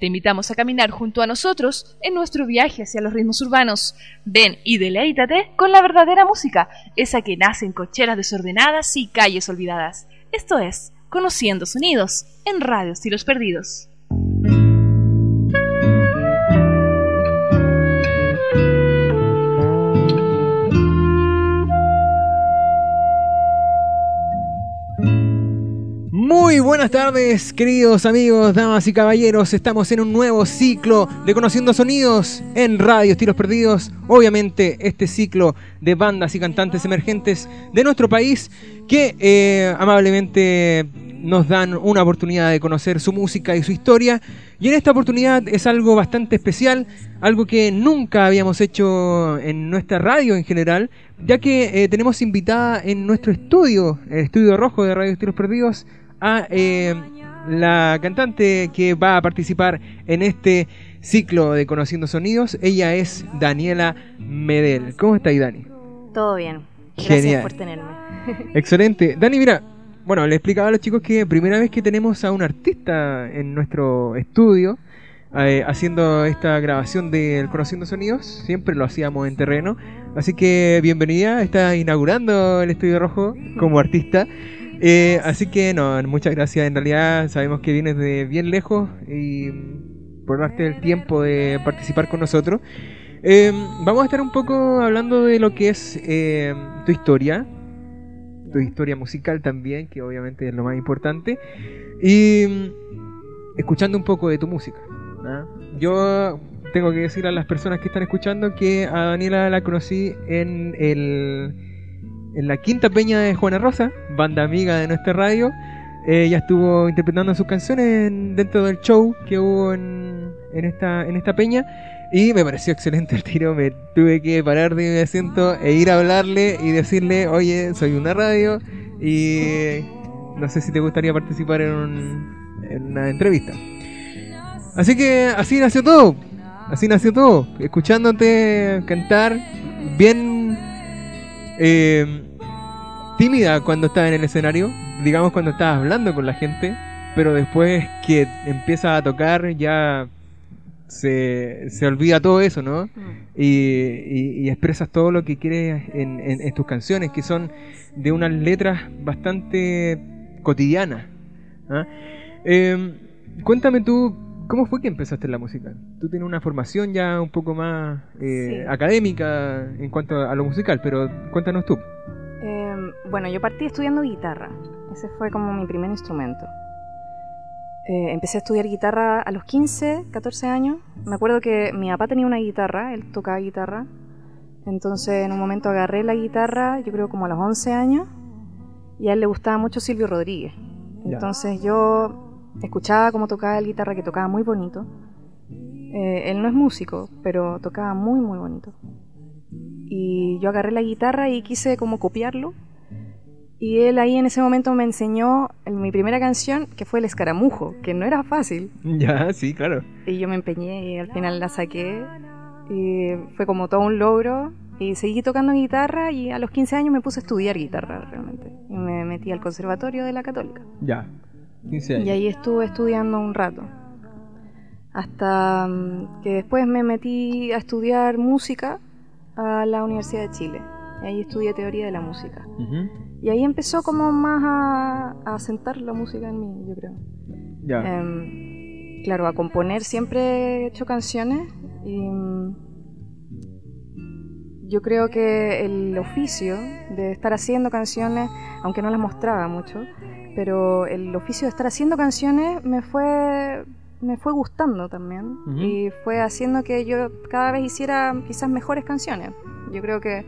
Te invitamos a caminar junto a nosotros en nuestro viaje hacia los ritmos urbanos. Ven y deleítate con la verdadera música, esa que nace en cocheras desordenadas y calles olvidadas. Esto es Conociendo Sonidos en Radio Estilos Perdidos. Buenas tardes, queridos amigos, damas y caballeros. Estamos en un nuevo ciclo de Conociendo Sonidos en Radio Estilos Perdidos. Obviamente, este ciclo de bandas y cantantes emergentes de nuestro país que eh, amablemente nos dan una oportunidad de conocer su música y su historia. Y en esta oportunidad es algo bastante especial, algo que nunca habíamos hecho en nuestra radio en general, ya que eh, tenemos invitada en nuestro estudio, el estudio rojo de Radio Estilos Perdidos, a eh, la cantante que va a participar en este ciclo de Conociendo Sonidos. Ella es Daniela Medel. ¿Cómo está ahí, Dani? Todo bien. Gracias Genial. por tenerme. Excelente. Dani, mira, bueno, le explicaba a los chicos que primera vez que tenemos a un artista en nuestro estudio eh, haciendo esta grabación del Conociendo Sonidos. Siempre lo hacíamos en terreno. Así que bienvenida, está inaugurando el Estudio Rojo como artista. Eh, así que no, muchas gracias. En realidad sabemos que vienes de bien lejos y por darte el tiempo de participar con nosotros. Eh, vamos a estar un poco hablando de lo que es eh, tu historia, tu historia musical también, que obviamente es lo más importante, y mm, escuchando un poco de tu música. ¿ah? Yo tengo que decir a las personas que están escuchando que a Daniela la conocí en el en la quinta peña de Juana Rosa, banda amiga de nuestra radio. Ella estuvo interpretando sus canciones en- dentro del show que hubo en, en esta, en esta peña. Y me pareció excelente el tiro. Me tuve que parar de mi asiento e ir a hablarle y decirle: Oye, soy una radio y no sé si te gustaría participar en, un- en una entrevista. Así que así nació todo. Así nació todo. Escuchándote cantar bien eh, tímida cuando estaba en el escenario, digamos cuando estabas hablando con la gente, pero después que empieza a tocar ya se, se olvida todo eso, ¿no? Y, y- y expresas todo lo que quieres en, en- en tus canciones, que son de unas letras bastante cotidianas. ¿ah? Eh, cuéntame tú, ¿cómo fue que empezaste en la música? Tú tienes una formación ya un poco más eh, Sí. académica en cuanto a lo musical, pero cuéntanos tú. Eh, bueno, yo partí estudiando guitarra. Ese fue como mi primer instrumento. Eh, empecé a estudiar guitarra a los 15, 14 años. Me acuerdo que mi papá tenía una guitarra, él tocaba guitarra. Entonces en un momento agarré la guitarra, yo creo como a los 11 años, y a él le gustaba mucho Silvio Rodríguez. Ya. Entonces yo escuchaba cómo tocaba el guitarra, que tocaba muy bonito. Eh, él no es músico, pero tocaba muy, muy bonito. Y yo agarré la guitarra y quise como copiarlo. Y él ahí en ese momento me enseñó mi primera canción, que fue El Escaramujo, que no era fácil. Ya, sí, claro. Y yo me empeñé y al final la saqué. Y fue como todo un logro. Y seguí tocando guitarra y a los 15 años me puse a estudiar guitarra realmente. Y me metí al conservatorio de la católica. Ya. 15 años. Y ahí estuve estudiando un rato. Hasta mm, que después me metí a estudiar música a la Universidad de Chile. Y ahí estudié teoría de la música. Y ahí empezó como más a, a sentar la música en mí, yo creo. Ya. Em, claro, a componer siempre he hecho canciones y mm, yo creo que el oficio de estar haciendo canciones, aunque no las mostraba mucho, pero el oficio de estar haciendo canciones me fue me fue gustando también y fue haciendo que yo cada vez hiciera quizás mejores canciones. Yo creo que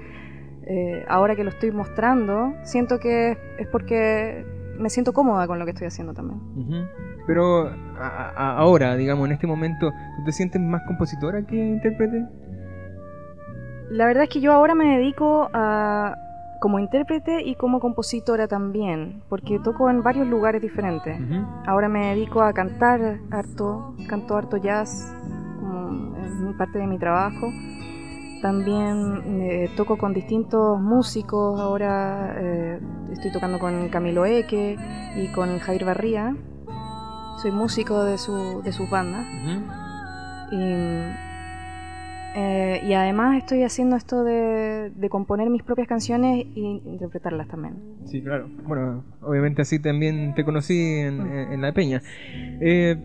eh, ahora que lo estoy mostrando, siento que es porque me siento cómoda con lo que estoy haciendo también. Pero a- a- ahora, digamos, en este momento, ¿tú te sientes más compositora que intérprete? La verdad es que yo ahora me dedico a como intérprete y como compositora también, porque toco en varios lugares diferentes. Ahora me dedico a cantar harto, canto harto jazz, como es parte de mi trabajo. También eh, toco con distintos músicos, ahora eh, estoy tocando con Camilo Eque y con Javier Barría. soy músico de, su, de sus bandas. Y, eh, y además estoy haciendo esto de, de componer mis propias canciones e interpretarlas también. Sí, claro. Bueno, obviamente así también te conocí en, en- en La Peña. Eh,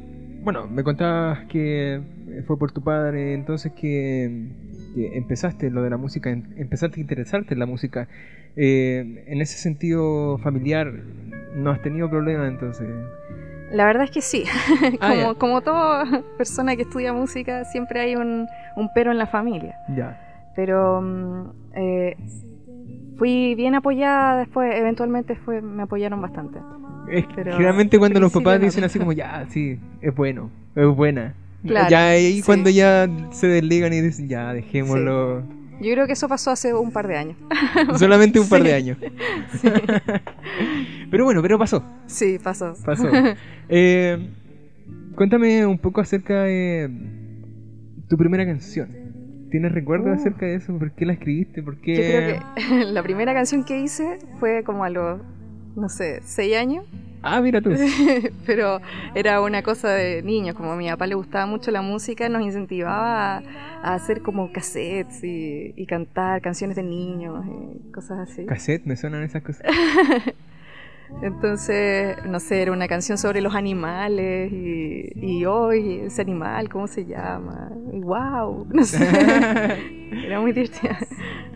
bueno, me contabas que fue por tu padre, entonces que, que empezaste lo de la música, em- empezaste a interesarte en la música. Eh, en ese sentido familiar, ¿no has tenido problemas entonces? La verdad es que sí. Ah, como, ya. como toda persona que estudia música, siempre hay un, un pero en la familia. Ya. Pero mm, eh, fui bien apoyada después, eventualmente fue, me apoyaron bastante. Es Pero generalmente cuando los papás dicen así como, ya, sí, es bueno, es buena. Claro, ya ahí sí. cuando ya se desligan y dicen, ya, dejémoslo. Yo creo que eso pasó hace un par de años. Solamente un par de Sí. años. pero bueno, pero pasó, Sí, pasó. pasó. Eh, cuéntame un poco acerca de tu primera canción. ¿Tienes recuerdos Uh. acerca de eso? ¿Por qué la escribiste? ¿Por qué? Yo creo que la primera canción que hice fue como a los, no sé, seis años. Ah, mira tú. pero era una cosa de niños, como a mi papá le gustaba mucho la música, nos incentivaba a, a hacer como cassettes y, y cantar canciones de niños y cosas así. Cassette, me suenan esas cosas. Entonces, no sé, era una canción sobre los animales y, y hoy ese animal, ¿cómo se llama? Y wow, no sé, era muy divertida.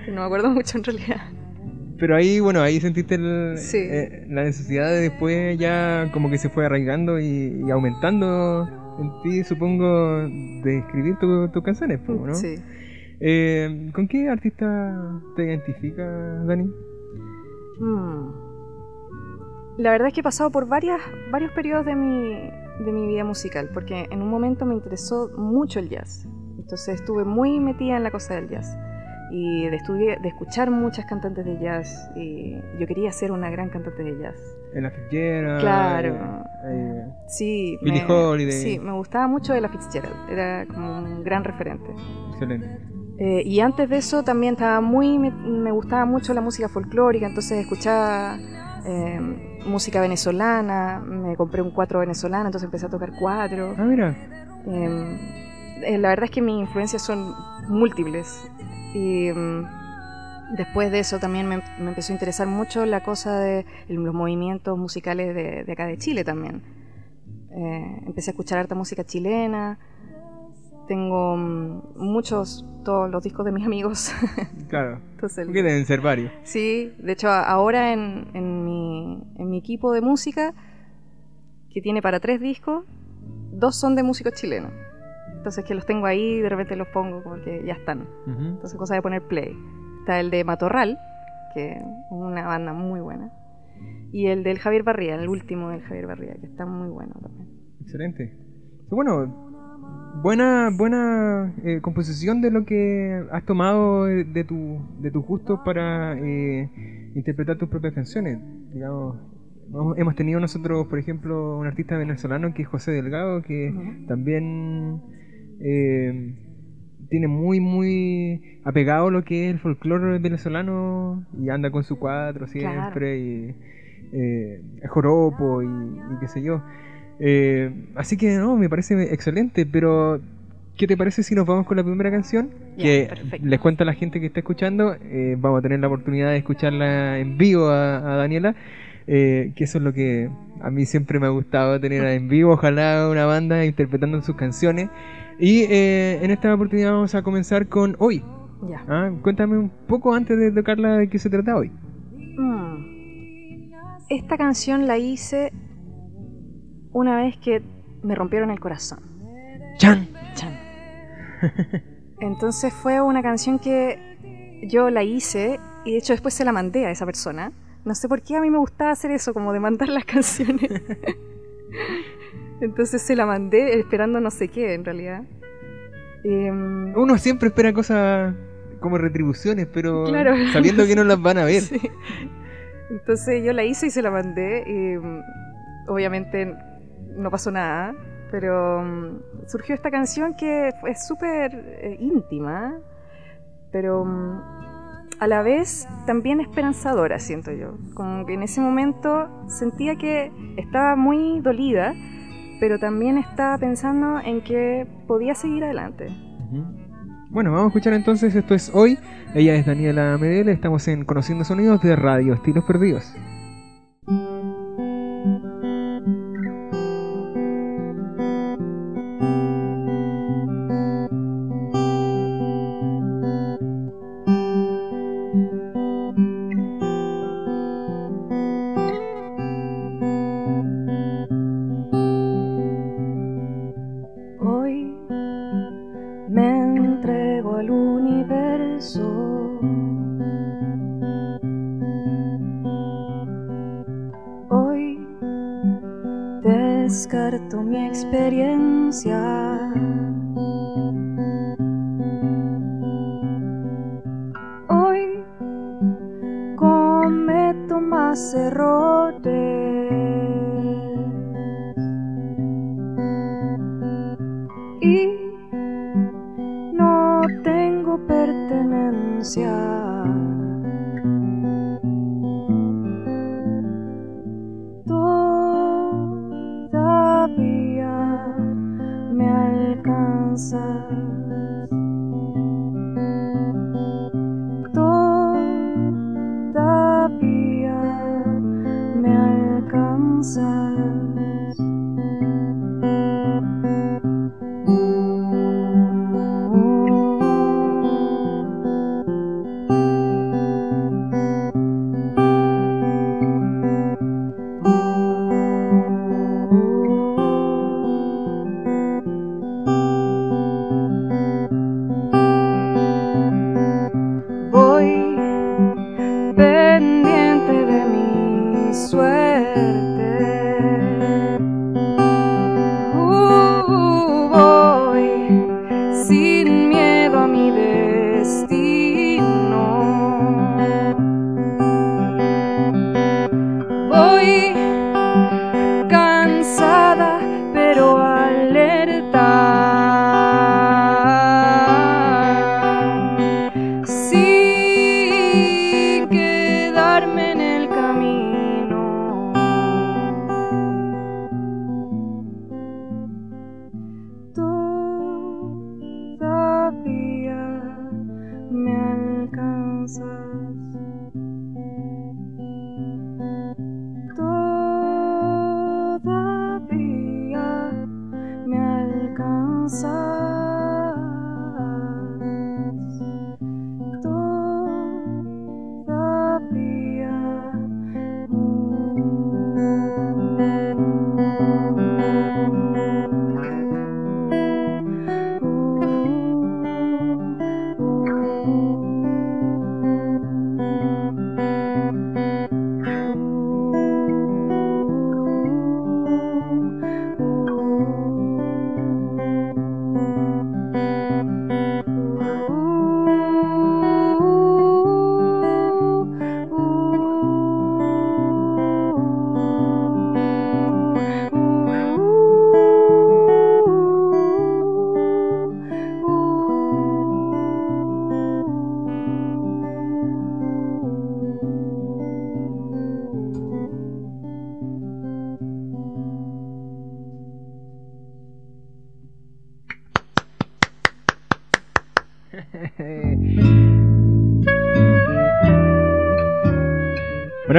No me acuerdo mucho en realidad. Pero ahí, bueno, ahí sentiste el- Sí. eh, la necesidad de después ya como que se fue arraigando y, y aumentando en ti, supongo, de escribir tu- tus canciones, po, ¿no? Sí. Eh, ¿Con qué artista te identificas, Dani? Mm. La verdad es que he pasado por varias, varios periodos de mi, de mi vida musical, porque en un momento me interesó mucho el jazz. Entonces estuve muy metida en la cosa del jazz. Y de, estudiar- de escuchar muchas cantantes de jazz. Y yo quería ser una gran cantante de jazz. En la Fitzgerald. Claro. eh, eh, Sí, Billie me, Holiday. Sí, me gustaba mucho Ella Fitzgerald. Era como un gran referente. excelente. Eh, y antes de eso también estaba muy me, me gustaba mucho la música folclórica, entonces escuchaba eh, música venezolana, me compré un cuatro venezolano, entonces empecé a tocar cuatro. Ah, mira. Eh, eh, la verdad es que mis influencias son múltiples. Y mm, después de eso también me, me empezó a interesar mucho la cosa de los movimientos musicales de, de acá de Chile también. Eh, empecé a escuchar harta música chilena. Tengo mm, muchos, todos los discos de mis amigos. Claro. Entonces, Porque deben ser varios. Sí, de hecho ahora en, en, mi, en mi equipo de música, que tiene para tres discos, dos son de músicos chilenos. Entonces que los tengo ahí y de repente los pongo porque ya están. Ujú. Entonces cosa de poner play. Está el de Matorral, que es una banda muy buena. Y el del Javier Barría, el último del Javier Barría, que está muy bueno también. Excelente. Bueno, buena buena eh, composición de lo que has tomado de, tu de tus gustos para eh, interpretar tus propias canciones. Digamos, hemos- tenido nosotros, por ejemplo, un artista venezolano que es José Delgado, que Ujú. también eh, tiene muy muy apegado lo que es el folclore venezolano y anda con su cuatro siempre y eh, joropo y, y qué sé yo. Eh, así que no, me parece excelente, pero ¿qué te parece si nos vamos con la primera canción? Que perfecto. les cuento a la gente que está escuchando, eh, vamos a tener la oportunidad de escucharla en vivo a, a Daniela, eh, que eso es lo que a mí siempre me ha gustado tener en vivo, ojalá una banda interpretando sus canciones. Y eh, en esta oportunidad vamos a comenzar con Hoy. Ya. Ah, Cuéntame un poco antes de tocarla de qué se trata hoy. Mm. Esta canción la hice una vez que me rompieron el corazón. ¡Chan! Chan. Entonces fue una canción que yo la hice y de hecho después se la mandé a esa persona. No sé por qué a mí me gustaba hacer eso, como de mandar las canciones. Entonces se la mandé esperando no sé qué en realidad. Em, Uno siempre espera cosas como retribuciones, pero Claro. sabiendo que no las van a ver. Sí. Entonces yo la hice y se la mandé y mm, obviamente no pasó nada, pero mm, surgió esta canción que fue súper eh, íntima, pero mm, a la vez también esperanzadora, siento yo. Como que en ese momento sentía que estaba muy dolida, pero también estaba pensando en que podía seguir adelante. Bueno, vamos a escuchar entonces, esto es hoy. Ella es Daniela Medel, estamos en Conociendo Sonidos de Radio Estilos Perdidos. Mi experiencia. Hoy cometo más errores. y no tengo pertenencia.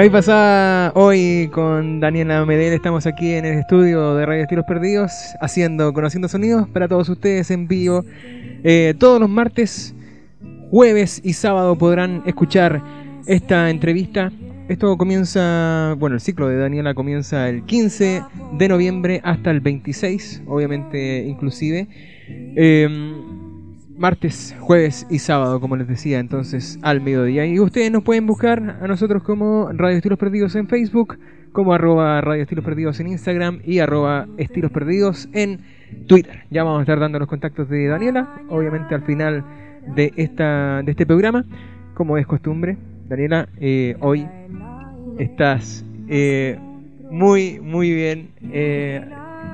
Bueno, ahí pasa hoy con Daniela Medel. Estamos aquí en el estudio de Radio Estilos Perdidos, haciendo Conociendo Sonidos para todos ustedes en vivo. Eh, todos los martes, jueves y sábado podrán escuchar esta entrevista. Esto comienza, bueno, el ciclo de Daniela comienza el 15 de noviembre hasta el 26, obviamente inclusive. Eh, martes, jueves y sábado, como les decía, entonces al mediodía. Y ustedes nos pueden buscar a nosotros como Radio Estilos Perdidos en Facebook, como arroba Radio Estilos Perdidos en Instagram y arroba Estilos Perdidos en Twitter. Ya vamos a estar dando los contactos de Daniela, obviamente al final de, esta, de este programa, como es costumbre. Daniela, eh, hoy estás eh, muy, muy bien eh,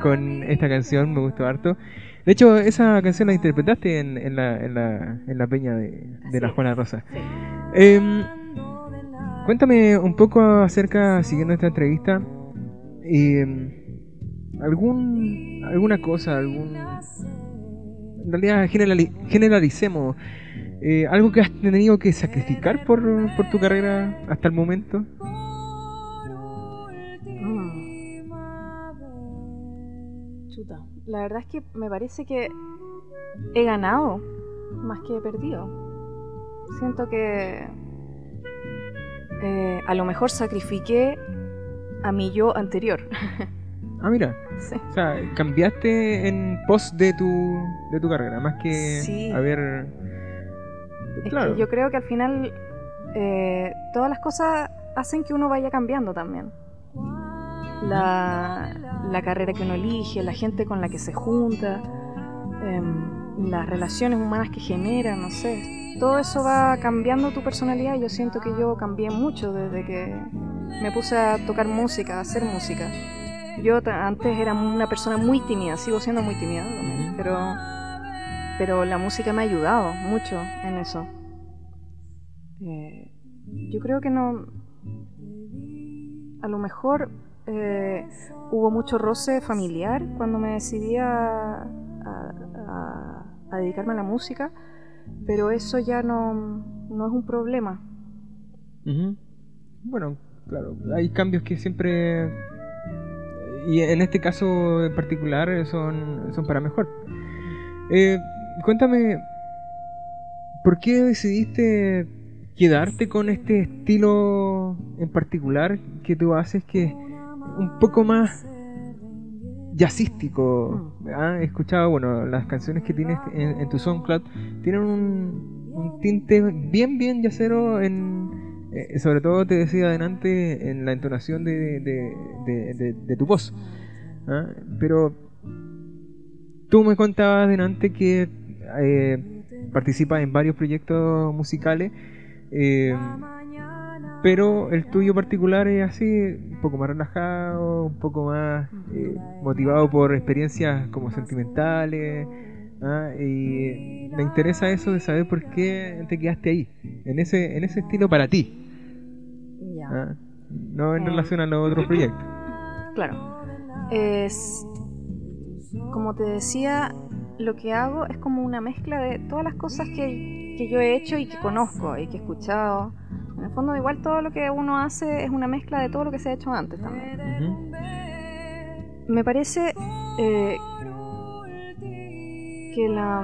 con esta canción, me gustó harto. De hecho, esa canción la interpretaste en, en, la, en, la, en la peña de, de la. Juana Rosa. Sí. Em, cuéntame un poco acerca, siguiendo esta entrevista, em, algún alguna cosa, algún en realidad generali- generalicemos eh, algo que has tenido que sacrificar por, por tu carrera hasta el momento. La verdad es que me parece que he ganado más que he perdido. Siento que eh, a lo mejor sacrifiqué a mi yo anterior. Ah, mira, Sí. o sea, cambiaste en pos de tu de tu carrera, más que Sí. haber Es claro. que yo creo que al final eh, todas las cosas hacen que uno vaya cambiando también. La, la carrera que uno elige, la gente con la que se junta, em, las relaciones humanas que genera, no sé. Todo eso va cambiando tu personalidad y yo siento que yo cambié mucho desde que me puse a tocar música, a hacer música. Yo antes era una persona muy tímida, sigo siendo muy tímida también, pero pero la música me ha ayudado mucho en eso. Eh, yo creo que no. A lo mejor eh, hubo mucho roce familiar cuando me decidí a, a- a- a dedicarme a la música, pero eso ya no, no es un problema. Ujú. Bueno, claro, hay cambios que siempre y en este caso en particular son, son para mejor. Eh, cuéntame, ¿por qué decidiste quedarte con este estilo en particular que tú haces que un poco más jazzístico? ¿ah? He escuchado, bueno, las canciones que tienes en, en tu SoundCloud tienen un, un tinte bien, bien jazzero en, eh, sobre todo te decía adelante en la entonación de, de, de- de- de tu voz. ¿ah? Pero tú me contabas adelante que eh, participas en varios proyectos musicales, eh, pero el tuyo particular es así, un poco más relajado, un poco más eh, motivado por experiencias como sentimentales. ¿ah? Y me interesa eso de saber por qué te quedaste ahí, en ese, en ese estilo para ti. Ya. ¿ah? No en Eh. relación a los otros proyectos. Claro. Es. Como te decía, lo que hago es como una mezcla de todas las cosas que, que yo he hecho y que conozco y que he escuchado. En el fondo, igual todo lo que uno hace es una mezcla de todo lo que se ha hecho antes también. Ujú. Me parece eh, que la,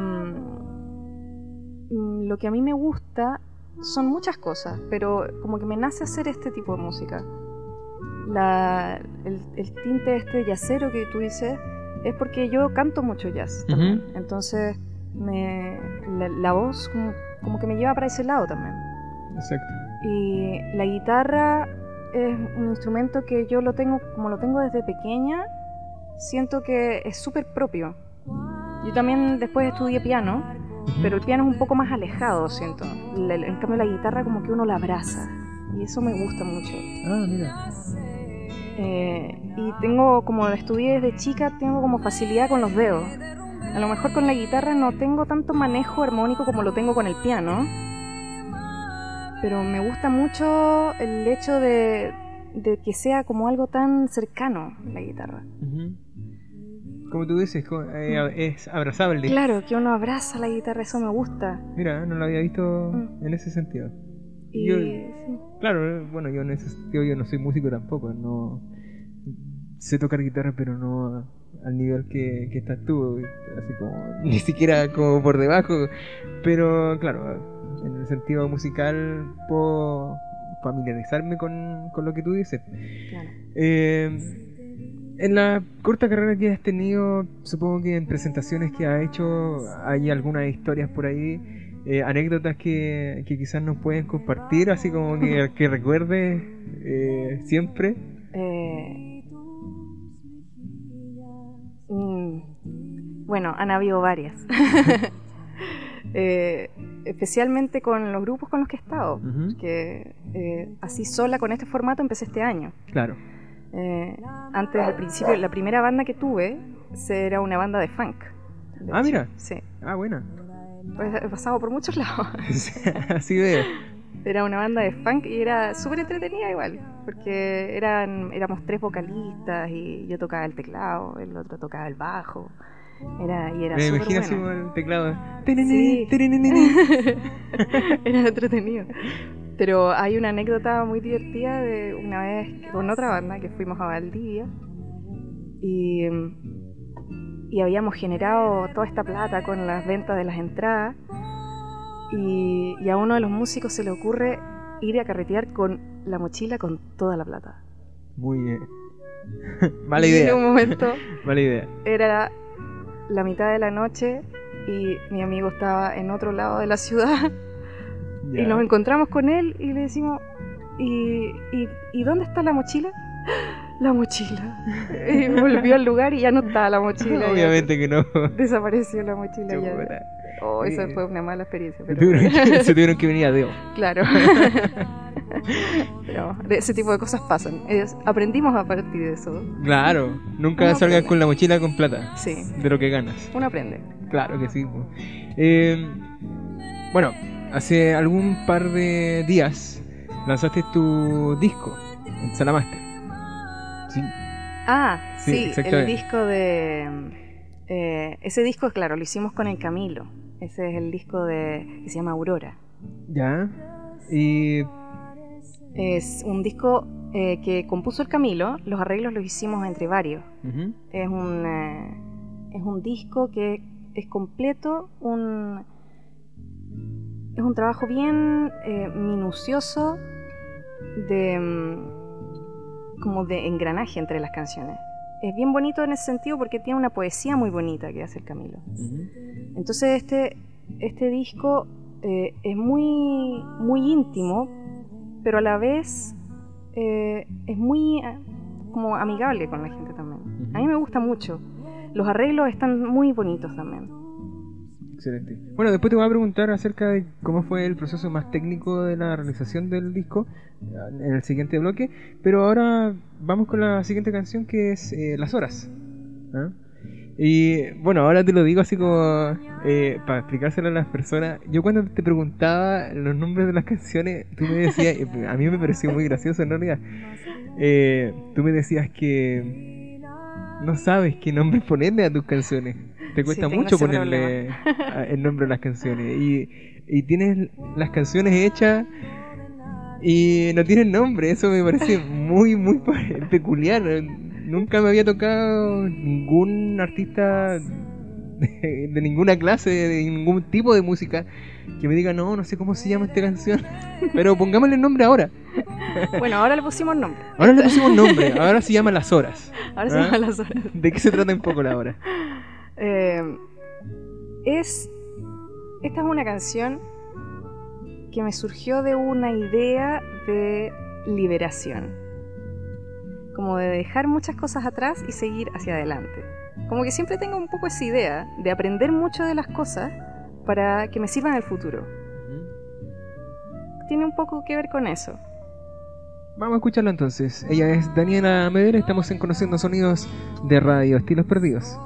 mm, lo que a mí me gusta son muchas cosas, pero como que me nace hacer este tipo de música. La, el, el tinte este yacero que tú dices es porque yo canto mucho jazz también. Ujú. Entonces me, la, la voz como, como que me lleva para ese lado también. Exacto. Y la guitarra es un instrumento que yo lo tengo, como lo tengo desde pequeña, siento que es súper propio. Yo también después estudié piano, Ujú. pero el piano es un poco más alejado, siento. En cambio la guitarra como que uno la abraza. Y eso me gusta mucho. Ah, mira. Eh, y tengo, como estudié desde chica, tengo como facilidad con los dedos. A lo mejor con la guitarra no tengo tanto manejo armónico como lo tengo con el piano. Pero me gusta mucho el hecho de, de que sea como algo tan cercano la guitarra. Como tú dices, eh, es abrazable. Claro, que uno abraza la guitarra, eso me gusta. Mira, no lo había visto Mm. en ese sentido. Y Yo- sí. Claro, eh, bueno, yo en ese sentido yo no soy músico tampoco, no sé tocar guitarra, pero no al nivel que, que estás tú, así como ni siquiera como por debajo, pero claro, en el sentido musical puedo familiarizarme con, con lo que tú dices. claro. Eh, en la corta carrera que has tenido, supongo que en presentaciones que has hecho hay algunas historias por ahí, eh, anécdotas que, que quizás nos pueden compartir, así como que, que recuerdes eh, siempre. Eh, mm, bueno, han habido varias. Eh, especialmente con los grupos con los que he estado. Que eh, así sola con este formato empecé este año. Claro. Eh, antes, al principio, la primera banda que tuve era una banda de funk. de Ah, hecho. mira. Sí. Ah, buena. Pues he pasado por muchos lados. así veo. Era una banda de funk y era súper entretenida igual, porque eran, éramos tres vocalistas y yo tocaba el teclado, el otro tocaba el bajo. Era, y era Me súper imagino así como el teclado. Sí. Era entretenido. Pero hay una anécdota muy divertida de una vez con otra banda que fuimos a Valdivia y, y habíamos generado toda esta plata con las ventas de las entradas y, y a uno de los músicos se le ocurre ir a carretear con la mochila con toda la plata. Muy bien. Mala Y idea. En un momento Mala idea. era la mitad de la noche y mi amigo estaba en otro lado de la ciudad Ya. Y nos encontramos con él y le decimos, ¿y, y, ¿y dónde está la mochila? La mochila. Y volvió al lugar y ya no estaba la mochila. Obviamente que no. Desapareció la mochila ya. Oh, esa Sí. fue una mala experiencia. Se Pero tuvieron que- se tuvieron que venir a Dios. claro. pero ese tipo de cosas pasan. Es- aprendimos a partir de eso. Claro, nunca Uno salgas aprende. con la mochila con plata Sí, de lo que ganas. uno aprende. Claro que sí. Eh, bueno, hace algún par de días lanzaste tu disco en Salamaster. Ah, Sí, sí, el disco de... eh, ese disco, claro, lo hicimos con el Camilo. Ese es el disco de que se llama Aurora. Ya. Y. Es un disco eh, que compuso el Camilo, los arreglos los hicimos entre varios. Es un, eh, es un disco que es completo, un, es un trabajo bien eh, minucioso de mm, como de engranaje entre las canciones. Es bien bonito en ese sentido porque tiene una poesía muy bonita que hace el Camilo. Entonces este, este disco eh, es muy, muy íntimo, pero a la vez eh, es muy eh, como amigable con la gente también. A mí me gusta mucho. Los arreglos están muy bonitos también. Excelente. Bueno, después te voy a preguntar acerca de cómo fue el proceso más técnico de la realización del disco en el siguiente bloque, pero ahora vamos con la siguiente canción que es eh, Las Horas. ¿Ah? Y bueno, ahora te lo digo así como eh, para explicárselo a las personas. Yo cuando te preguntaba los nombres de las canciones, tú me decías, a mí me pareció muy gracioso en realidad, eh, tú me decías que no sabes qué nombre ponerle a tus canciones. Te cuesta mucho ponerle el nombre a las canciones. Y, y tienes las canciones hechas y no tienen nombre. Eso me parece muy, muy peculiar. Nunca me había tocado ningún artista de, de ninguna clase, de ningún tipo de música, que me diga, no, no sé cómo se llama esta canción. Pero pongámosle el nombre ahora. Bueno, ahora le pusimos nombre. Ahora le pusimos nombre. Ahora se llama Las Horas. Ahora se ¿Ah? llama las horas. ¿De qué se trata un poco la hora? Eh, es. Esta es una canción que me surgió de una idea de liberación. Como de dejar muchas cosas atrás y seguir hacia adelante. Como que siempre tengo un poco esa idea de aprender mucho de las cosas para que me sirvan en el futuro. Tiene un poco que ver con eso. Vamos a escucharlo entonces. Ella es Daniela Medera, estamos en Conociendo Sonidos de Radio Estilos Perdidos.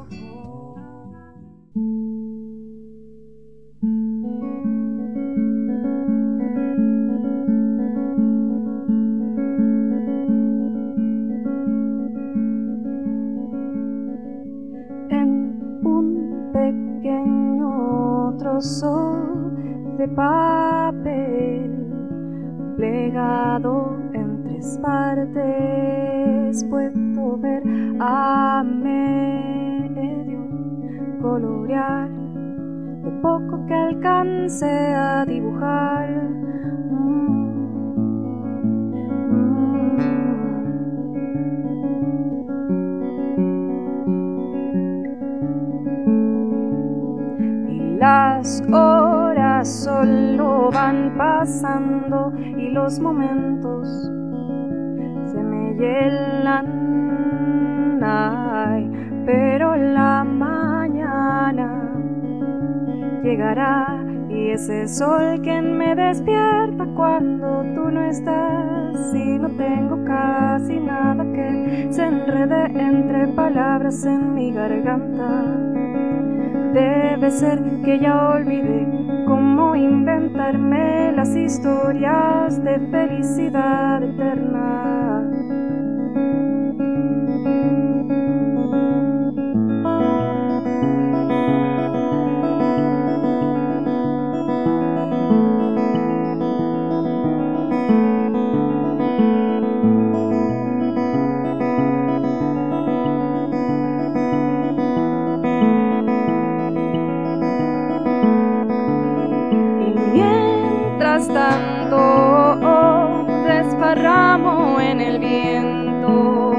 Despierta cuando tú no estás y no tengo casi nada que se enrede entre palabras en mi garganta Debe ser que ya olvidé cómo inventarme las historias de felicidad eterna. En el viento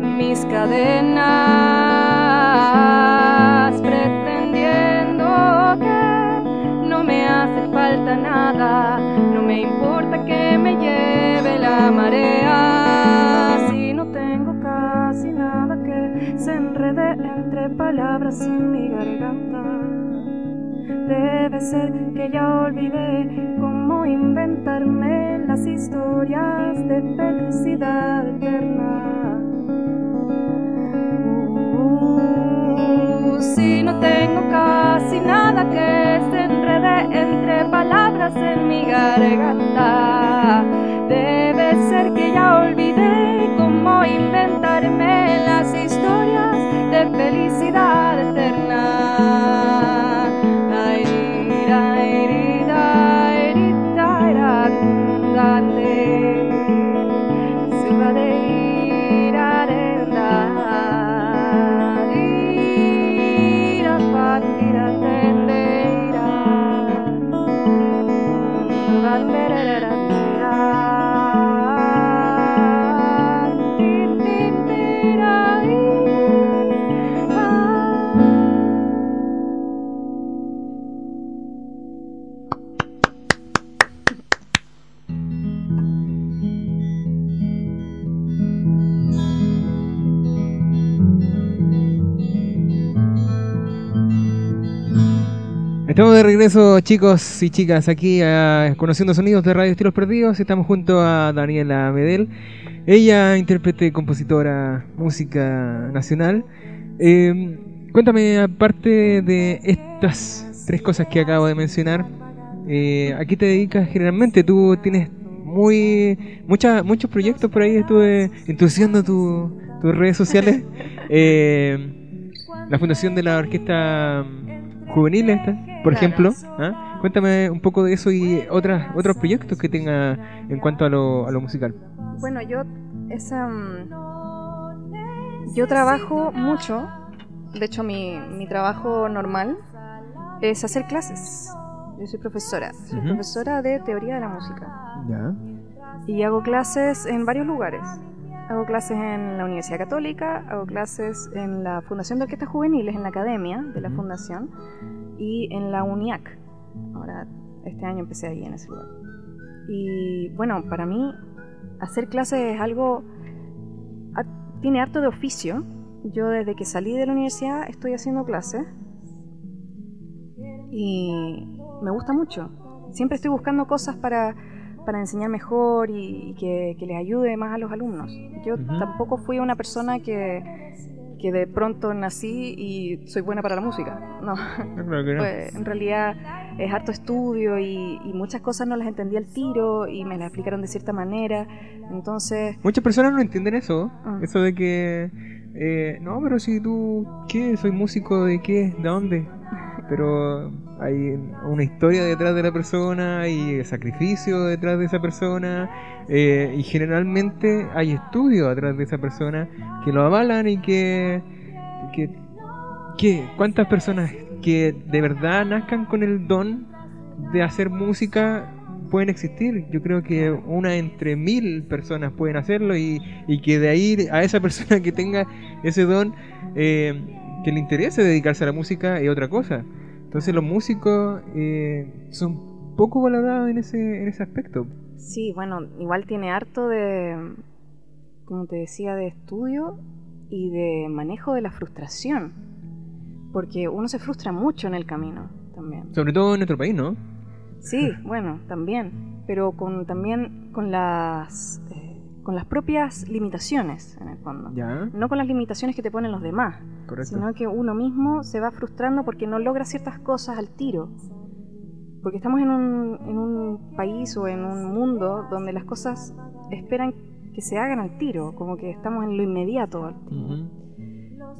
mis cadenas pretendiendo que no me hace falta nada, no me importa que me lleve la marea si no tengo casi nada que se enrede entre palabras en mi garganta. Debe ser que ya olvidé cómo inventarme las historias de felicidad eterna. Uh, si no tengo casi nada que se enrede entre palabras en mi garganta, debe ser que ya olvidé cómo inventarme las historias de felicidad eterna. Madeira. Estamos de regreso, chicos y chicas, aquí a Conociendo Sonidos de Radio Estilos Perdidos. Estamos junto a Daniela Medel. Ella, intérprete, compositora, música nacional. Eh, cuéntame, aparte de estas tres cosas que acabo de mencionar, eh, ¿a qué te dedicas generalmente? Tú tienes muy muchas muchos proyectos por ahí, estuve entusiasmando tu, tus redes sociales. Eh, la fundación de la orquesta juvenil esta, por ejemplo. ¿ah? Cuéntame un poco de eso y otras otros proyectos que tenga en cuanto a lo, a lo musical. Bueno, yo esa, mm, yo trabajo mucho. De hecho, mi, mi trabajo normal es hacer clases. Yo soy profesora. Soy profesora de teoría de la música. Ya. Y hago clases en varios lugares. Hago clases en la Universidad Católica, hago clases en la Fundación de Orquestas Juveniles, en la Academia de la. Fundación, y en la UNIAC. Ahora, este año empecé ahí en ese lugar. Y bueno, para mí, hacer clases es algo. ha- tiene harto de oficio. Yo desde que salí de la universidad estoy haciendo clases. Y me gusta mucho. Siempre estoy buscando cosas para, para enseñar mejor y, y que, que les ayude más a los alumnos. Yo tampoco fui una persona que, que de pronto nací y soy buena para la música. No, No, claro que no. pues, en realidad es harto estudio y, y muchas cosas no las entendí al tiro y me las explicaron de cierta manera. Entonces, Muchas personas no entienden eso. Ah. Eso de que. eh, no, pero si tú. ¿Qué? ¿Soy músico de qué? ¿De dónde? Pero hay una historia detrás de la persona y sacrificio detrás de esa persona. eh, y generalmente hay estudios detrás de esa persona que lo avalan y que. que, que ¿Cuántas personas que de verdad nazcan con el don de hacer música pueden existir. Yo creo que una entre mil personas pueden hacerlo y, y que de ahí a esa persona que tenga ese don, eh, que le interese dedicarse a la música es otra cosa. Entonces los músicos eh, son poco valorados en ese, en ese aspecto. sí, bueno, igual tiene harto de, como te decía, de estudio y de manejo de la frustración. Porque uno se frustra mucho en el camino también. Sobre todo en nuestro país, ¿no? Sí, bueno, también. Pero con también con las eh, con las propias limitaciones, en el fondo. Ya, No con las limitaciones que te ponen los demás, correcto. sino que uno mismo se va frustrando porque no logra ciertas cosas al tiro. Porque estamos en un, en un país o en un mundo donde las cosas esperan que se hagan al tiro, como que estamos en lo inmediato. Ujú.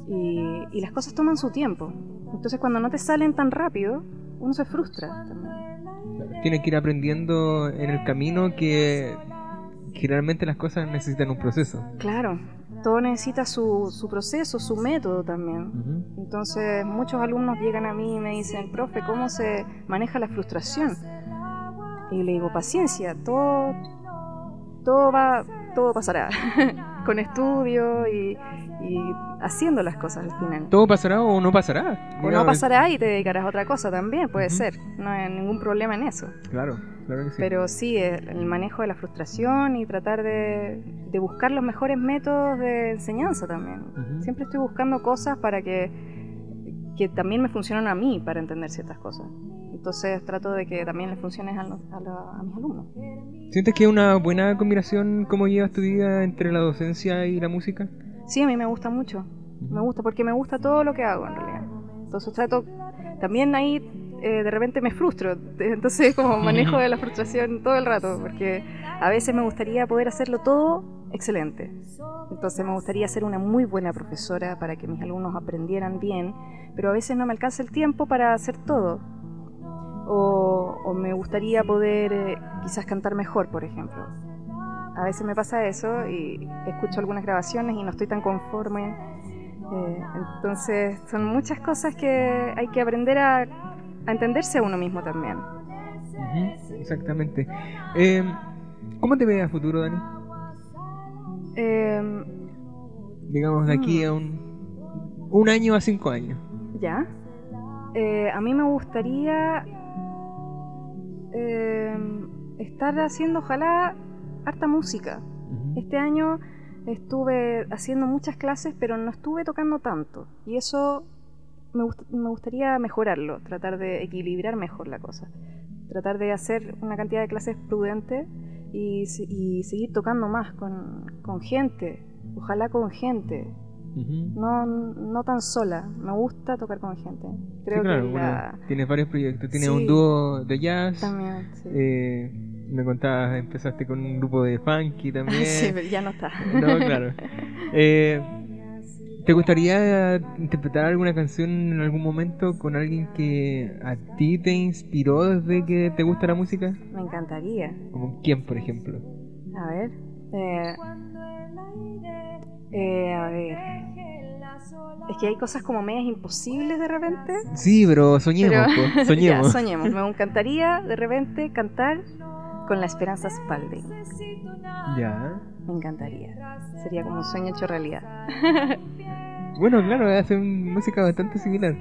Y, y las cosas toman su tiempo. Entonces cuando no te salen tan rápido, uno se frustra también. Tienes que ir aprendiendo en el camino que generalmente las cosas necesitan un proceso. Claro, todo necesita su, su proceso, su método también. Entonces muchos alumnos llegan a mí y me dicen, profe, ¿cómo se maneja la frustración? Y le digo, paciencia, todo, todo va, todo pasará. Con estudio y, y haciendo las cosas al final. Todo pasará o no pasará. O no pasará y te dedicarás a otra cosa también, puede ser. No hay ningún problema en eso. Claro, claro que sí. Pero sí, el el manejo de la frustración y tratar de, de buscar los mejores métodos de enseñanza también. Siempre estoy buscando cosas para que, que también me funcionen a mí para entender ciertas cosas. Entonces trato de que también les funcione a, los- a la- a mis alumnos. ¿Sientes que es una buena combinación cómo llevas tu vida entre la docencia y la música? Sí, a mí me gusta mucho. Me gusta porque me gusta todo lo que hago en realidad. Entonces trato, también ahí eh, de repente me frustro. Entonces como manejo de la frustración todo el rato porque a veces me gustaría poder hacerlo todo excelente. Entonces me gustaría ser una muy buena profesora para que mis alumnos aprendieran bien, pero a veces no me alcanza el tiempo para hacer todo. O, o me gustaría poder eh, quizás cantar mejor, por ejemplo. A veces me pasa eso y escucho algunas grabaciones y no estoy tan conforme. Eh, entonces son muchas cosas que hay que aprender a, a entenderse a uno mismo también. Exactamente. Eh, ¿Cómo te ves a futuro, Dani? Eh, Digamos, de aquí a un, un año a cinco años. ya. Eh, a mí me gustaría eh, estar haciendo, ojalá, harta música. Este año estuve haciendo muchas clases, pero no estuve tocando tanto. Y eso me, gust- me gustaría mejorarlo, tratar de equilibrar mejor la cosa. Tratar de hacer una cantidad de clases prudente y, se- y seguir tocando más con, con gente. Ojalá con gente, No, no tan sola. Me gusta tocar con gente. Creo Sí, claro, que la- bueno, tienes varios proyectos. Tienes Sí. un dúo de jazz. también. Sí. eh, me contabas, empezaste con un grupo de funky también. Sí, pero ya no está. No, claro. Eh, ¿Te gustaría interpretar alguna canción en algún momento con alguien que a ti te inspiró desde que te gusta la música? Me encantaría. ¿Como quién, por ejemplo? A ver. Eh, eh, a ver. Es que hay cosas como medias imposibles de repente. Sí, pero soñemos, pero- po, soñemos. ya, soñemos. Me encantaría de repente cantar con la Esperanza Spalding. Ya. Me encantaría. Sería como un sueño hecho realidad. Bueno, claro, hacen música bastante similar.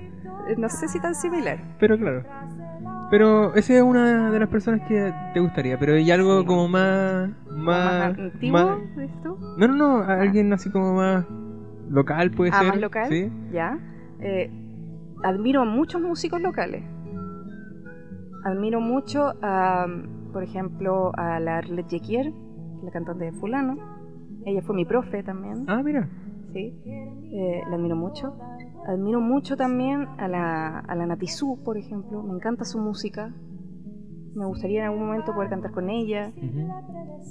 Eh, No sé si tan similar. Pero claro. Pero esa es una de las personas que te gustaría. Pero hay algo Sí. como más. ¿Más Más. antiguo, más- tú? no, no, no. Alguien así como más. Local puede Ah, ser. más local. Sí. Ya. Eh, admiro a muchos músicos locales. Admiro mucho a, por ejemplo, a la Arlette Jequier, la cantante de Fulano. Ella fue mi profe también. Ah, mira. Sí. Eh, la admiro mucho. Admiro mucho también a la, a la Natizú, por ejemplo. Me encanta su música. Me gustaría en algún momento poder cantar con ella.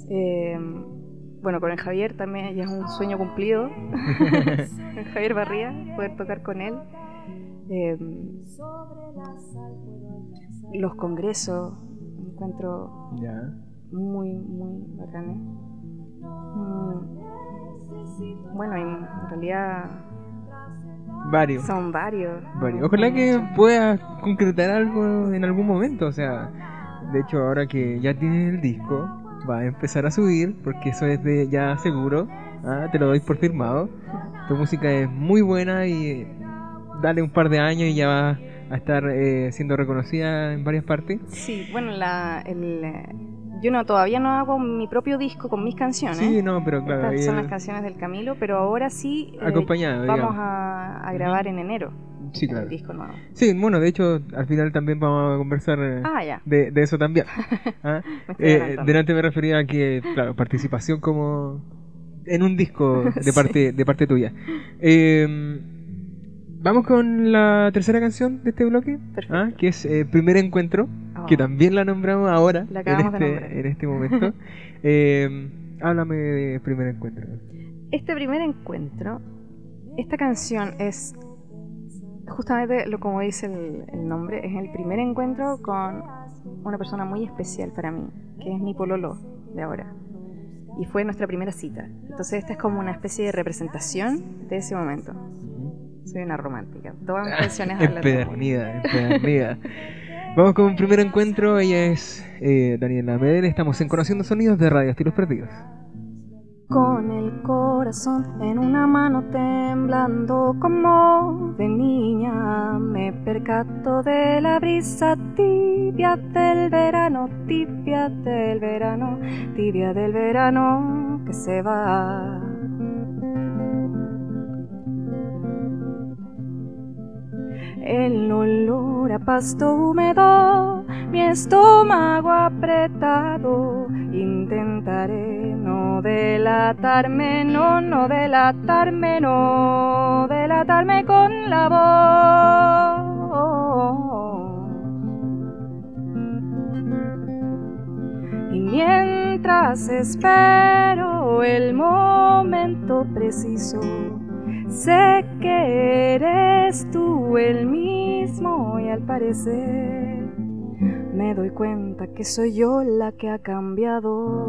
Eh, bueno, con el Javier también ya es un sueño cumplido. el Javier Barría, poder tocar con él. Eh, los congresos, me encuentro muy, muy bacanes. Mm, Bueno, en realidad Varios. son varios. varios. Ojalá que puedas concretar algo en algún momento. O sea, de hecho, ahora que ya tienes el disco, va a empezar a subir, porque eso es de ya seguro. Ah, te lo doy por firmado. Tu música es muy buena y dale un par de años y ya va a estar eh, siendo reconocida en varias partes. Sí, bueno, la, el, eh, yo no todavía no hago mi propio disco con mis canciones. Sí, no, pero claro, Estas son las canciones del Camilo, pero ahora sí eh, vamos a, a grabar en enero. Sí, claro. el disco nuevo. Sí, bueno, de hecho, al final también vamos a conversar eh, Ah, de, de eso también. ¿Ah? Eh, adelantando. delante me refería a que, claro, participación como en un disco de parte, de parte tuya. Eh, Vamos con la tercera canción de este bloque, Perfecto. ¿ah? que es eh, Primer Encuentro, Oh. que también la nombramos ahora, La en este, en este momento. Eh, háblame de Primer Encuentro. Este primer encuentro, esta canción es justamente lo como dice el, el nombre, es el primer encuentro con una persona muy especial para mí, que es mi pololo de ahora. Y fue nuestra primera cita. Entonces esta es como una especie de representación de ese momento. Soy una romántica. Todas mis canciones hablan de amor. Empedernida, empedernida. Vamos con un primer encuentro. Ella es eh, Daniela Medel. Estamos en Conociendo Sonidos de Radio Estilos Perdidos. Con el corazón en una mano temblando como de niña me percato de la brisa tibia del verano, tibia del verano, tibia del verano que se va. El olor a pasto húmedo, mi estómago apretado. Intentaré no delatarme, no, no delatarme, no delatarme con la voz. Y mientras espero el momento preciso, Sé que eres tú el mismo y al parecer me doy cuenta que soy yo la que ha cambiado.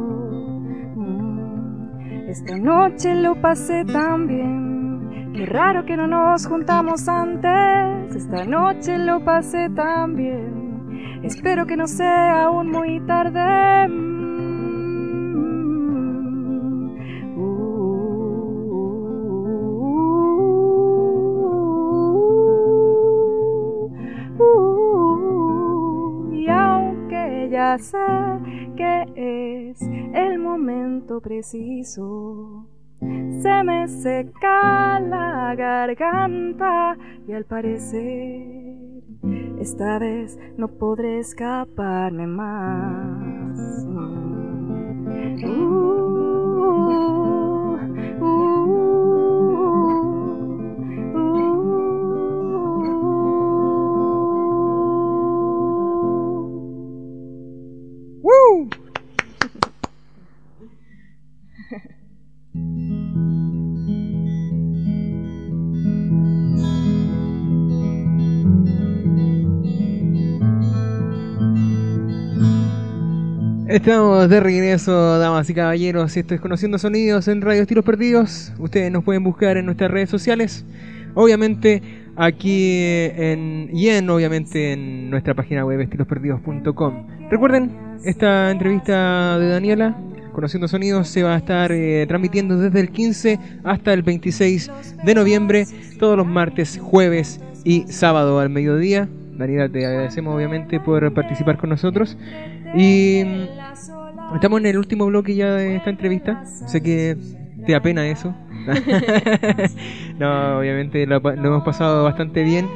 Mm, Esta noche lo pasé tan bien, qué raro que no nos juntamos antes. Esta noche lo pasé tan bien, espero que no sea aún muy tarde. Que es el momento preciso, se me seca la garganta y al parecer esta vez no podré escaparme más. Uh, uh, Estamos de regreso, damas y caballeros. Esto es Conociendo Sonidos en Radio Estilos Perdidos. Ustedes nos pueden buscar en nuestras redes sociales. Obviamente aquí en, y en, obviamente, en nuestra página web estilosperdidos.com. Recuerden, esta entrevista de Daniela, Conociendo Sonidos, se va a estar eh, transmitiendo desde el 15 hasta el 26 de noviembre, todos los martes, jueves y sábado al mediodía. Daniela, te agradecemos obviamente por participar con nosotros. Y mm, estamos en el último bloque ya de esta entrevista. Sé que te apena eso. no, obviamente lo, lo hemos pasado bastante bien.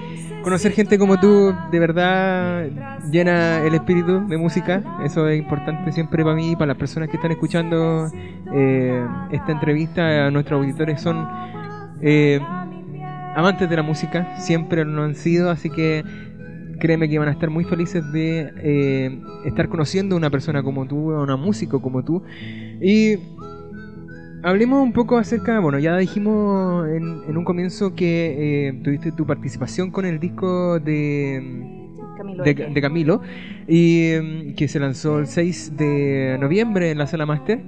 Conocer gente como tú de verdad llena el espíritu de música. Eso es importante siempre para mí y para las personas que están escuchando eh, esta entrevista. Nuestros auditores son eh, amantes de la música, siempre lo han sido, así que créeme que van a estar muy felices de eh, estar conociendo a una persona como tú, a una músico como tú. Y hablemos un poco acerca, bueno, ya dijimos en, en un comienzo que eh, tuviste tu participación con el disco de, Camilo de, de Camilo, y mm, que se lanzó el 6 de noviembre en la sala máster.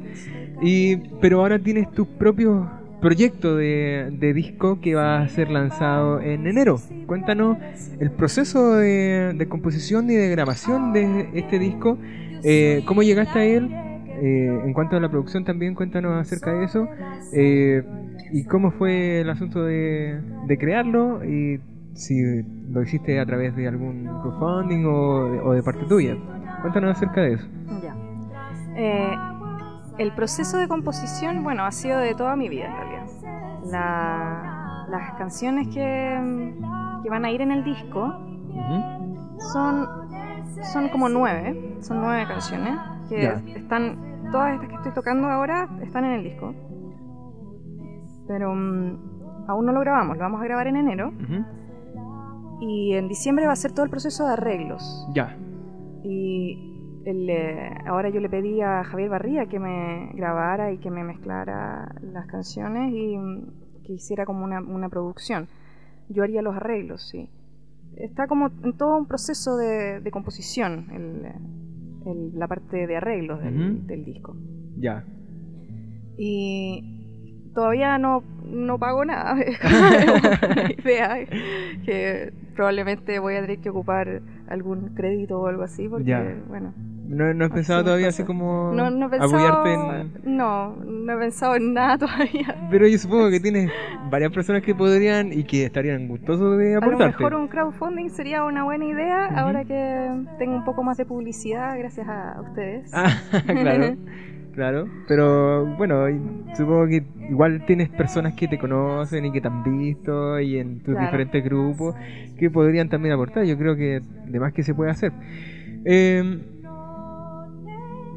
Y, pero ahora tienes tu propio proyecto de, de disco que va a ser lanzado en enero. Cuéntanos el proceso de, de composición y de grabación de este disco, eh, cómo llegaste a él, eh, en cuanto a la producción también cuéntanos acerca de eso, eh, y cómo fue el asunto de, de crearlo y si lo hiciste a través de algún crowdfunding o o de parte tuya. Cuéntanos acerca de eso. Ya. El proceso de composición, bueno, ha sido de toda mi vida en realidad. La- las canciones que, que van a ir en el disco son, son como nueve, son nueve canciones que están, todas estas que estoy tocando ahora están en el disco. Pero mm, aún no lo grabamos, lo vamos a grabar en enero y en diciembre va a ser todo el proceso de arreglos. Ya. Y el, eh, ahora yo le pedí a Javier Barría que me grabara y que me mezclara las canciones y mm, que hiciera como una, una producción. Yo haría los arreglos, sí. Está como en todo un proceso de, de composición el, eh, el- la parte de arreglos del, del disco. Ya. Y todavía no, no pago nada. Es una idea que probablemente voy a tener que ocupar algún crédito o algo así porque, Ya. bueno, ¿No, no has pensado todavía así como No, no he pensado. en...? No, no he pensado en nada todavía. Pero yo supongo que tienes varias personas que podrían y que estarían gustosos de A lo aportarte. mejor un crowdfunding sería una buena idea Ujú. ahora que tengo un poco más de publicidad gracias a ustedes. Ah, claro, claro. Pero bueno, supongo que igual tienes personas que te conocen y que te han visto y en tus Claro. diferentes grupos que podrían también aportar. Yo creo que de más que se puede hacer. Eh,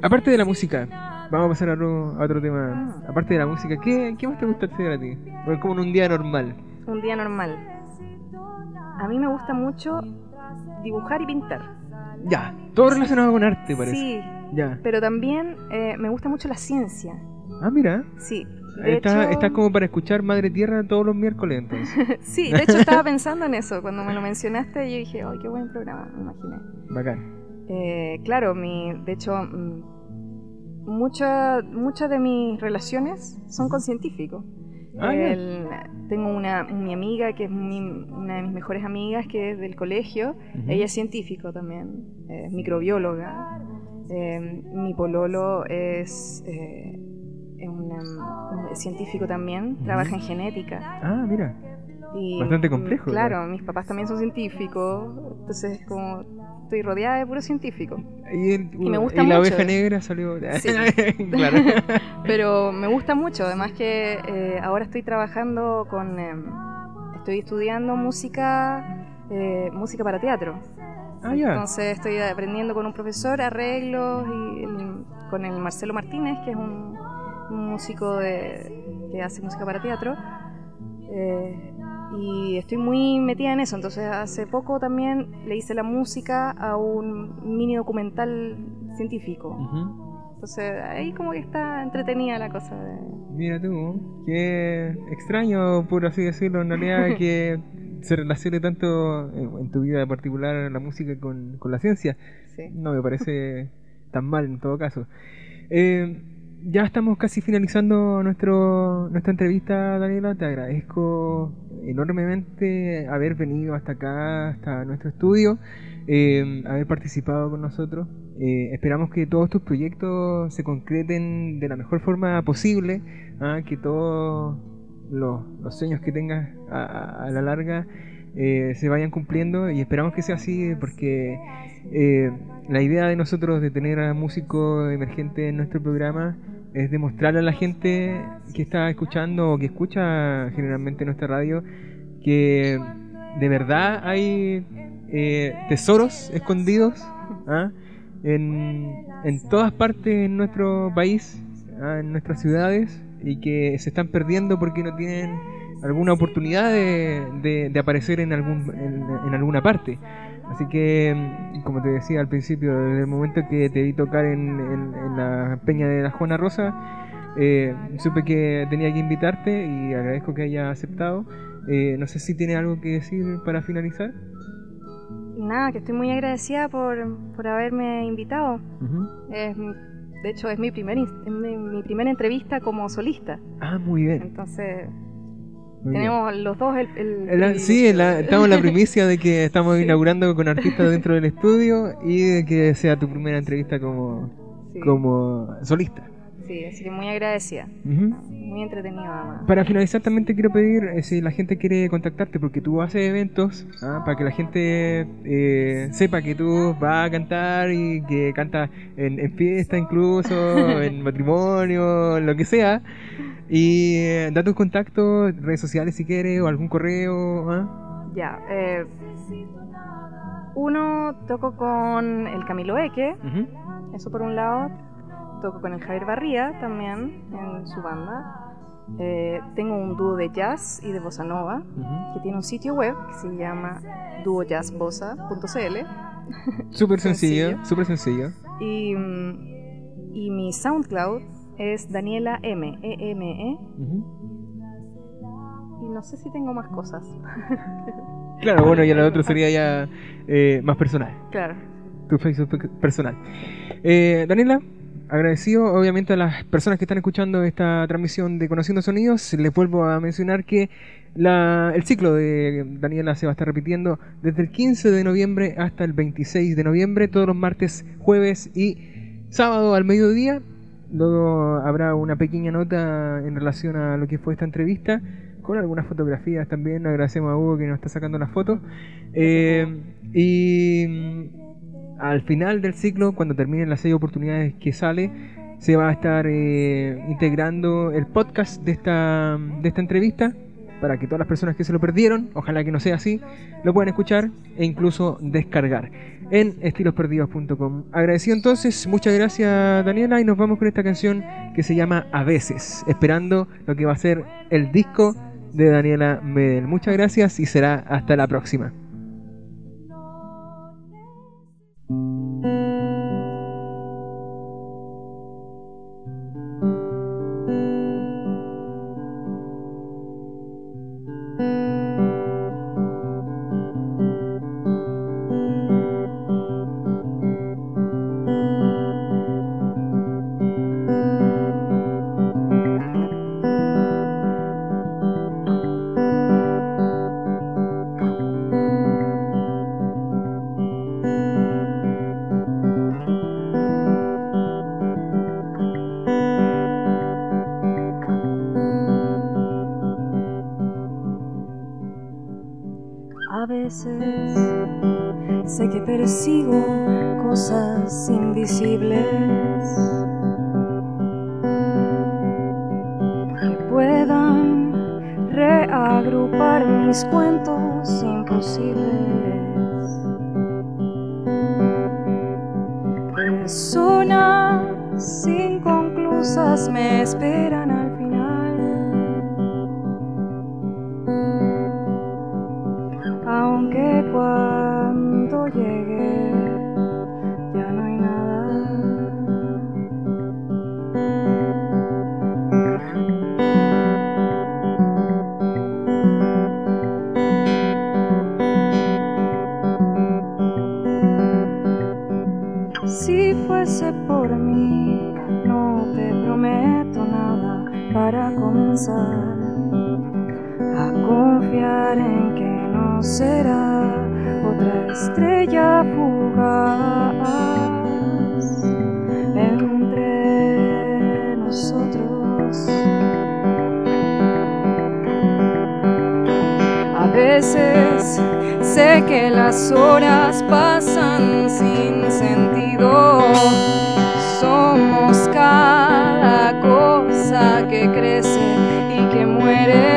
aparte de la música, vamos a pasar a otro, a otro tema. Aparte de la música, ¿qué, qué más te gusta hacer a ti? Bueno, como en un día normal. Un día normal. A mí me gusta mucho dibujar y pintar. Ya, todo relacionado con arte, parece. Sí, Ya. pero también eh, me gusta mucho la ciencia. Ah, mira. Sí. De Estás hecho, estás como para escuchar Madre Tierra todos los miércoles entonces. sí, de hecho estaba pensando en eso. Cuando me lo mencionaste, yo dije, ¡ay, qué buen programa! Me imaginé. Bacán. Eh, claro, mi, de hecho, mm, mucha- muchas de mis relaciones son con científicos. Ah. El- tengo una mi amiga que es mi- una de mis mejores amigas que es del colegio. Ella es científico también, es microbióloga. Eh, mi pololo es, eh, es una- un científico también, trabaja en genética. Ah, mira. Y, Bastante mm, complejo, Claro, mis papás también son científicos, entonces como estoy rodeada de puros científicos. Y, el- Y me gusta y la mucho. oveja negra salió. Sí. claro. Pero me gusta mucho, además que eh, ahora estoy trabajando con... em, estoy estudiando música, eh, música para teatro. Ah, ya. Entonces estoy aprendiendo con un profesor arreglos y el- con el Marcelo Martínez, que es un, un músico de, que hace música para teatro. Eh, y estoy muy metida en eso. Entonces hace poco también le hice la música a un mini documental científico. Entonces ahí como que está entretenida la cosa. De... Mira tú, qué extraño, por así decirlo, en realidad, que se relacione tanto en, en tu vida particular la música con, con la ciencia. Sí. No me parece tan mal en todo caso. Eh, ya estamos casi finalizando nuestro nuestra entrevista, Daniela. Te agradezco enormemente haber venido hasta acá, hasta nuestro estudio, eh, haber participado con nosotros. Eh, esperamos que todos tus proyectos se concreten de la mejor forma posible, ah, que todos los, los sueños que tengas a, a- a la larga eh, se vayan cumpliendo y esperamos que sea así porque eh, la idea de nosotros de tener a músicos emergentes en nuestro programa es demostrarle a la gente que está escuchando o que escucha generalmente nuestra radio que de verdad hay eh, tesoros escondidos ¿ah? en, en todas partes en nuestro país, ¿ah? en nuestras ciudades y que se están perdiendo porque no tienen alguna oportunidad de, de- de aparecer en, algún, en, en alguna parte. Así que, como te decía al principio, desde el momento que te vi tocar en, en- en la peña de la Juana Rosa, eh, supe que tenía que invitarte y agradezco que haya aceptado. Eh, no sé si tiene algo que decir para finalizar. Nada, que estoy muy agradecida por, por haberme invitado. Ujú. Es mi- de hecho, es mi, primer, es mi, mi primera entrevista como solista. Ah, muy bien. Entonces. Tenemos los dos el... el- La- el- sí, la- estamos en la primicia de que estamos inaugurando con artistas dentro del estudio y de que sea tu primera entrevista como, sí, como solista. Sí, así que muy agradecida. Muy entretenido además. Para finalizar también te quiero pedir eh, si la gente quiere contactarte porque tú haces eventos ¿ah? para que la gente eh, sepa que tú vas a cantar y que cantas en, en fiesta incluso, en matrimonio, lo que sea. Y eh, da tus contactos, redes sociales si quieres o algún correo. ¿ah? Ya. eh, uno, toco con el Camilo Eque, eso por un lado. Toco con el Javier Barría también en su banda. Eh, tengo un dúo de jazz y de bossa nova Ujú. que tiene un sitio web que se llama duojazzbossa.cl Súper sencillo, súper sencillo. y, mm, y mi SoundCloud es Daniela M, E M E Ujú. y no sé si tengo más cosas. Claro, bueno, y el otro sería ya eh, más personal. Claro. tu Facebook pe- personal. Eh, Daniela, agradecido obviamente a las personas que están escuchando esta transmisión de Conociendo Sonidos. Les vuelvo a mencionar que la- el ciclo de Daniela se va a estar repitiendo desde el 15 de noviembre hasta el 26 de noviembre, todos los martes, jueves y sábado al mediodía. Luego habrá una pequeña nota en relación a lo que fue esta entrevista, con algunas fotografías también. Agradecemos a Hugo que nos está sacando las fotos. Eh, y al final del ciclo, cuando terminen las seis oportunidades que sale, se va a estar eh, integrando el podcast de esta, de esta entrevista para que todas las personas que se lo perdieron, ojalá que no sea así, lo puedan escuchar e incluso descargar en estilosperdidos.com. Agradecido entonces, muchas gracias Daniela y nos vamos con esta canción que se llama A veces, esperando lo que va a ser el disco de Daniela Medel. Muchas gracias y será hasta la próxima. Sé que persigo cosas invisibles que puedan reagrupar mis cuentos imposibles. Personas inconclusas me esperan que crece y que muere.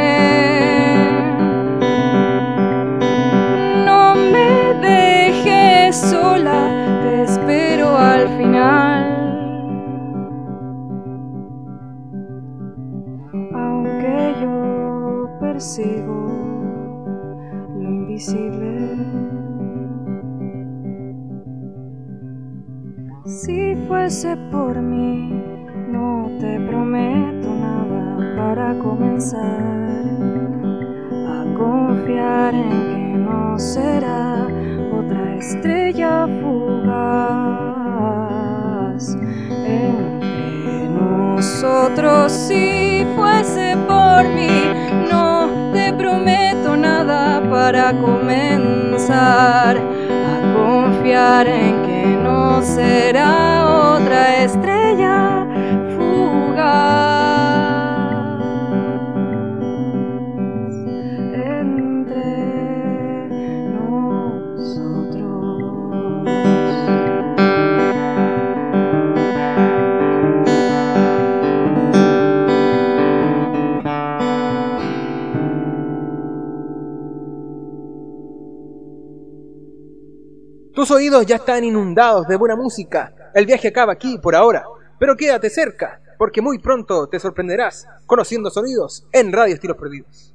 Comenzar a confiar en que no será otra estrella Tus oídos ya están inundados de buena música. El viaje acaba aquí por ahora, pero quédate cerca, porque muy pronto te sorprenderás conociendo sonidos en Radio Estilos Perdidos.